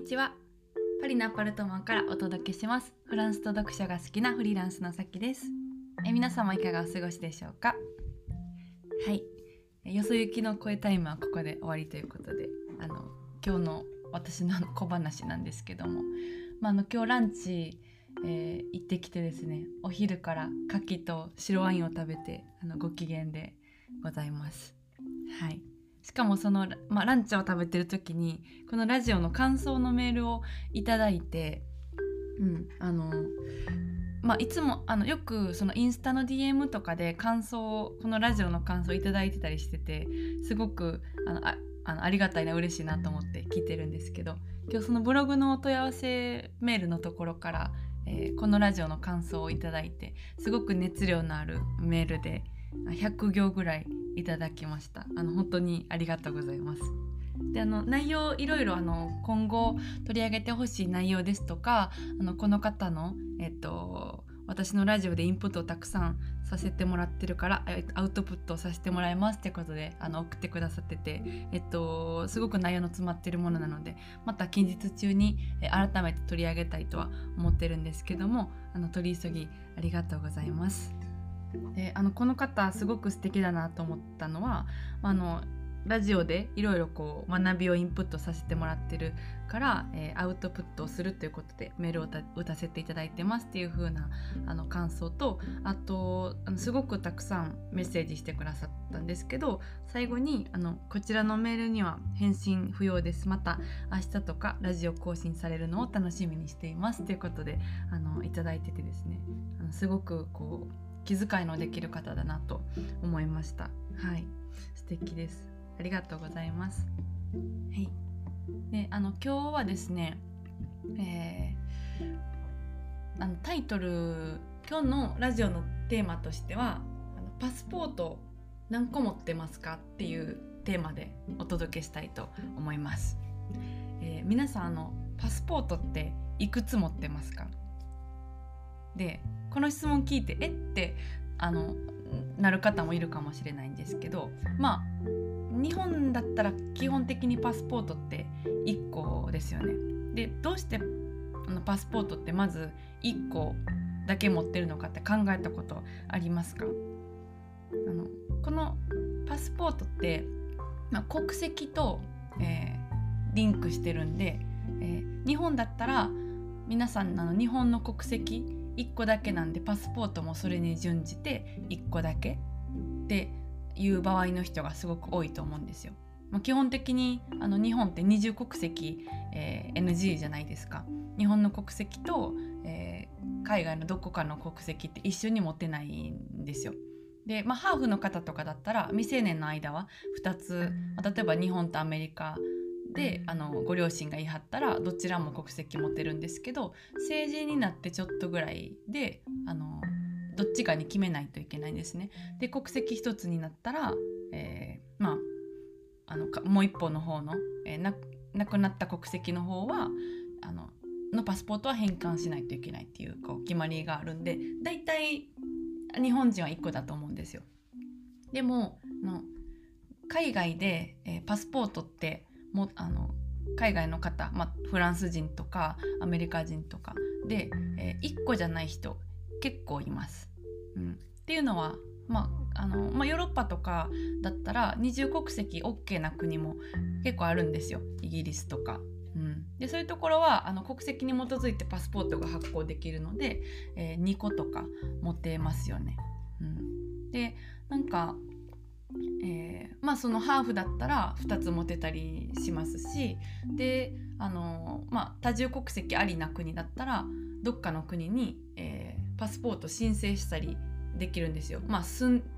にちは。パリのアパルトマンからお届けします。フランスと読書が好きなフリーランスのさきです。え皆様いかがお過ごしでしょうか？はい。よそ行きの声タイムはここで終わりということであの今日の私の小話なんですけども、まあ、あの今日ランチ、えー、行ってきてですねお昼から牡蠣と白ワインを食べてあのご機嫌でございます。はいしかもその、まあ、ランチを食べてる時にこのラジオの感想のメールをいただいて、うんあのまあ、いつもあのよくそのインスタの DM とかで感想をこのラジオの感想をいただいてたりしててすごくあのああのありがたいな嬉しいなと思って聞いてるんですけど今日そのブログのお問い合わせメールのところから、えー、このラジオの感想をいただいてすごく熱量のあるメールで100行ぐらいいただきましたあの本当にありがとうございますであの内容いろいろあの今後取り上げてほしい内容ですとかあのこの方のえっと私のラジオでインプットをたくさんさせてもらってるからアウトプットをさせてもらいますってことであの送ってくださってて、えっと、すごく内容の詰まってるものなのでまた近日中に改めて取り上げたいとは思ってるんですけどもあの取り急ぎありがとうございます。であのこの方すごく素敵だなと思ったのはあのラジオでいろいろこう学びをインプットさせてもらってるから、えー、アウトプットをするということでメールを打たせていただいてますっていう風なあな感想とあとあのすごくたくさんメッセージしてくださったんですけど最後にあのこちらのメールには返信不要です。また明日とかラジオ更新されるのを楽しみにしていますということであのいただいててですね。あのすごくこう気遣いのできる方だなと思いました。はい。素敵です。ありがとうございます。はい。であの今日はですねえー、あのタイトル今日のラジオのテーマとしてはあのパスポート何個持ってますかっていうテーマでお届けしたいと思います、えー、皆さんあのパスポートっていくつ持ってますか？でこの質問聞いてえ？ってあのなる方もいるかもしれないんですけどまあ日本だったら基本的にパスポートって1個ですよね。でどうしてあのパスポートってまず1個だけ持ってるのかって考えたことありますか？あのこのパスポートって、まあ、国籍と、えー、リンクしてるんで、えー、日本だったら皆さんあの日本の国籍1個だけなんでパスポートもそれに準じて1個だけっていう場合の人がすごく多いと思うんですよ。まあ、基本的にあの日本って二重国籍、えー、NG じゃないですか。日本の国籍と、えー、海外のどこかの国籍って一緒に持てないんですよ。で、まあ、ハーフの方とかだったら未成年の間は2つ、まあ、例えば日本とアメリカであのご両親が言い張ったらどちらも国籍持てるんですけど成人になってちょっとぐらいであのどっちかに決めないといけないんですね。で国籍一つになったら、えー、まああのもう一方の方の、えー、亡くなった国籍の方はあののパスポートは返還しないといけないっていうこう決まりがあるんで大体日本人は1個だと思うんですよ。でもの海外で、えー、パスポートってもあの海外の方、まあ、フランス人とかアメリカ人とかで、えー、1個じゃない人結構います。うん、っていうのは、まあのまあ、ヨーロッパとかだったら二重国籍 OK な国も結構あるんですよイギリスとか。うん、でそういうところはあの国籍に基づいてパスポートが発行できるので、えー、2個とか持てますよね。うん、でなんかえー、まあそのハーフだったら2つ持てたりしますしであの、まあ、多重国籍ありな国だったらどっかの国に、えー、パスポート申請したりできるんですよ。まあ、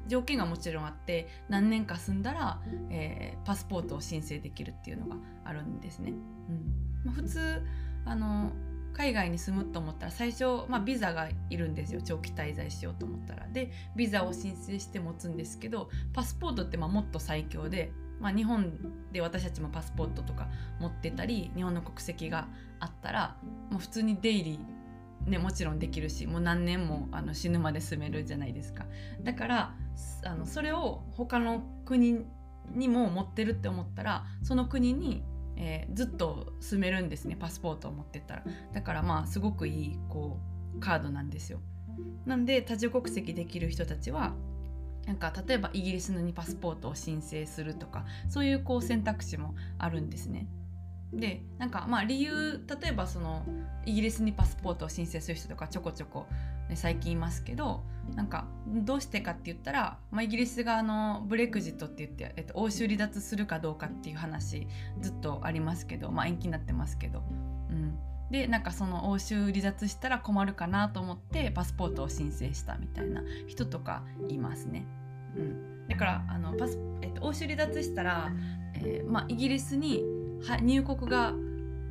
条件がもちろんあって何年か住んだら、えー、パスポートを申請できるっていうのがあるんですね。うんまあ、普通あの海外に住むと思ったら最初、まあ、ビザがいるんですよ長期滞在しようと思ったら。でビザを申請して持つんですけどパスポートってまあもっと最強で、まあ、日本で私たちもパスポートとか持ってたり日本の国籍があったらもう普通に出入りね、もちろんできるしもう何年もあの死ぬまで住めるじゃないですかだからあのそれを他の国にも持ってるって思ったらその国に、えー、ずっと住めるんですねパスポートを持ってったらだからまあすごくいいこうカードなんですよなんで多重国籍できる人たちはなんか例えばイギリスのにパスポートを申請するとかそういうこう選択肢もあるんですね。でなんかまあ理由例えばそのイギリスにパスポートを申請する人とかちょこちょこ、最近いますけどなんかどうしてかって言ったら、まあ、イギリスがあのブレクジットって言って、えっと、欧州離脱するかどうかっていう話ずっとありますけど、まあ、延期になってますけど、うん、でなんかその欧州離脱したら困るかなと思ってパスポートを申請したみたいな人とかいますね。うん、だからあのパス、えっと、欧州離脱したら、えーまあ、イギリスに入国が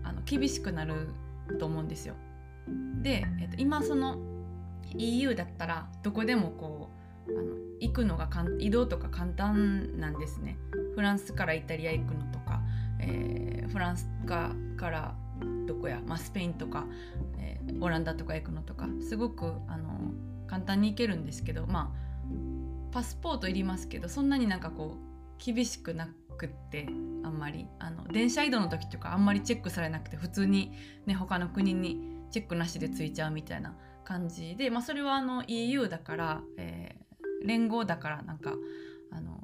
あの厳しくなると思うんですよ。で、えっと、今その EU だったらどこでもこうあの行くのが移動とか簡単なんですね。フランスからイタリア行くのとか、えー、フランスかからどこや、まあ、スペインとか、えー、オランダとか行くのとかすごくあの簡単に行けるんですけどまあパスポートいりますけどそんなになんかこう厳しくなくってあんまりあの電車移動の時とかあんまりチェックされなくて普通に、ね、他の国にチェックなしでついちゃうみたいな感じで、まあ、それはあの EU だから、えー、連合だからなんかあの、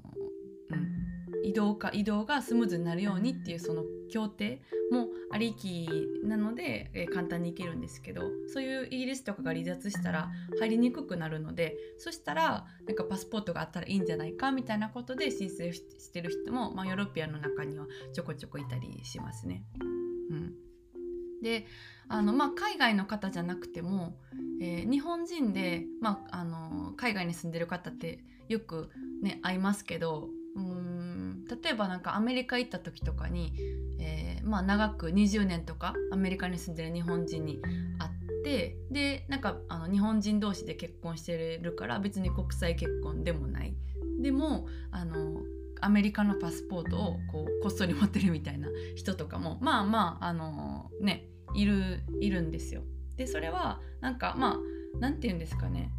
うん、移動か移動がスムーズになるようにっていうその協定もありきなので、えー、簡単に行けるんですけどそういうイギリスとかが離脱したら入りにくくなるのでそしたらなんかパスポートがあったらいいんじゃないかみたいなことで申請してる人も、まあ、ヨーロピアの中にはちょこちょこいたりしますね。うん、であの、まあ、海外の方じゃなくても、えー、日本人で、まあ、あの海外に住んでる方ってよくね会いますけどうん例えばなんかアメリカ行った時とかにえー、まあ、長く20年とかアメリカに住んでる日本人に会ってでなんかあの日本人同士で結婚してるから別に国際結婚でもない。でもあのアメリカのパスポートをこうこっそり持ってるみたいな人とかも まあまああのねいるいるんですよ。でそれはなんかまあ何て言うんですかね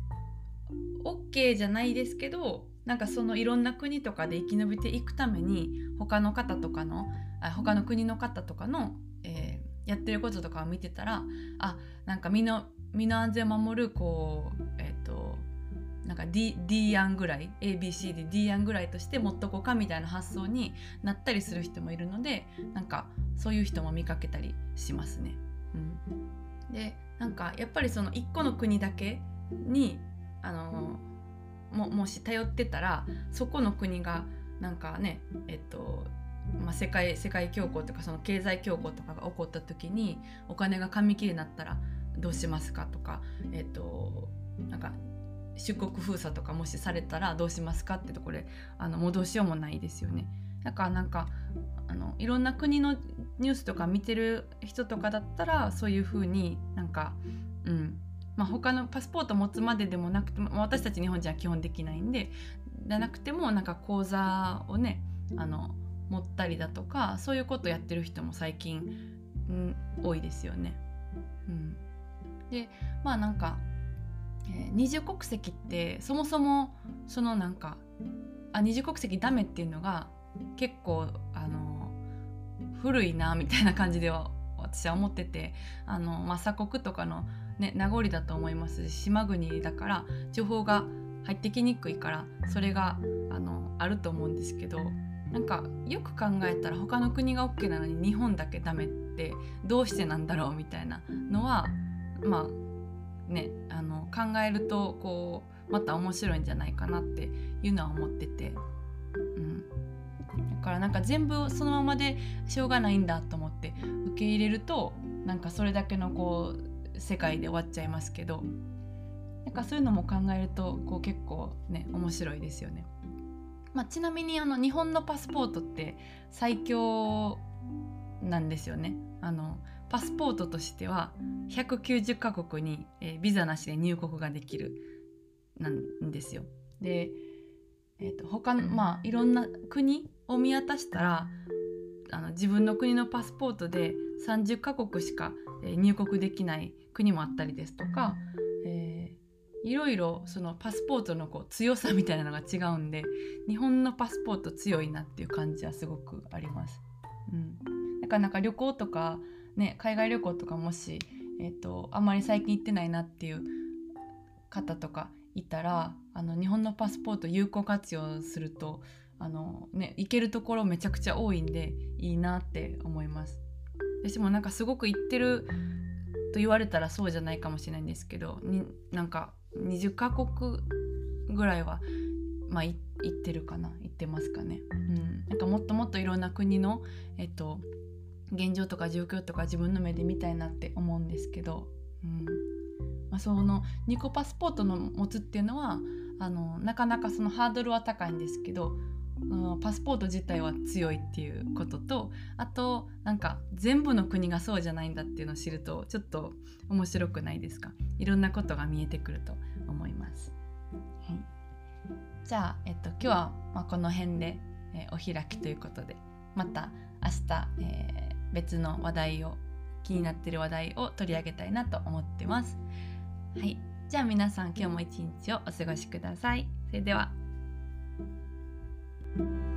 OK じゃないですけどなんかそのいろんな国とかで生き延びていくために他の方とかの他の国の方とかの、えー、やってることとかを見てたらあなんか身の身の安全を守るこうえ、ー、なんか D, D 案ぐらい ABC で D 案ぐらいとして持っとこうかみたいな発想になったりする人もいるのでなんかそういう人も見かけたりしますね。うん、でなんかやっぱりその1個の国だけにあのももし頼ってたらそこの国がなんかねえっとまあ、世界世界恐慌とかその経済恐慌とかが起こった時にお金が紙切れになったらどうしますかとか、えっと、なんか出国封鎖とかもしされたらどうしますかってところであのもうどうしようもないですよね。だからなんかあのいろんな国のニュースとか見てる人とかだったらそういう風になんかうんまあ、他のパスポート持つまででもなくても私たち日本人は基本できないんでじゃなくてもなんか口座をねあの持ったりだとかそういうことやってる人も最近、うん、多いですよね。うん、でまあなんか、えー、二重国籍ってそもそもそのなんかあ二重国籍ダメっていうのが結構あの古いなみたいな感じでは私は思っててあの、まあ、鎖国とかの、ね、名残だと思いますし島国だから情報が入ってきにくいからそれがあのあると思うんですけどなんかよく考えたら他の国が OK なのに日本だけダメってどうしてなんだろうみたいなのはまあねあの考えるとこうまた面白いんじゃないかなっていうのは思ってて、うん、だからなんか全部そのままでしょうがないんだと思って受け入れるとなんかそれだけのこう世界で終わっちゃいますけどなんかそういうのも考えるとこう結構ね面白いですよね。まあ、ちなみにあの日本のパスポートって最強なんですよね。あのパスポートとしては190カ国に、えー、ビザなしで入国ができるなんですよ。で、えーと、他のまあいろんな国を見渡したらあの自分の国のパスポートで30カ国しか、えー、入国できない国もあったりですとか、えいろいろそのパスポートのこう強さみたいなのが違うんで日本のパスポート強いなっていう感じはすごくあります。うん、だかなか旅行とかね海外旅行とかもし、えーと、あんまり最近行ってないなっていう方とかいたらあの日本のパスポート有効活用するとあの、ね、行けるところめちゃくちゃ多いんでいいなって思います。私もなんかすごく行ってると言われたらそうじゃないかもしれないんですけどになんか20カ国ぐらいは、まあ、行ってるかな行ってますかね。うん、なんかもっともっといろんな国の、えっと、現状とか状況とか自分の目で見たいなって思うんですけど、うん。まあ、その2個パスポートの持つっていうのはあのなかなかそのハードルは高いんですけどうんパスポート自体は強いっていうこととあとなんか全部の国がそうじゃないんだっていうのを知るとちょっと面白くないですか？いろんなことが見えてくると思います。はい、じゃあ、えっと、今日はまこの辺で、えー、お開きということでまた明日、えー、別の話題を気になってる話題を取り上げたいなと思ってます。はい、じゃあ皆さん今日も一日をお過ごしください。それでは。thank you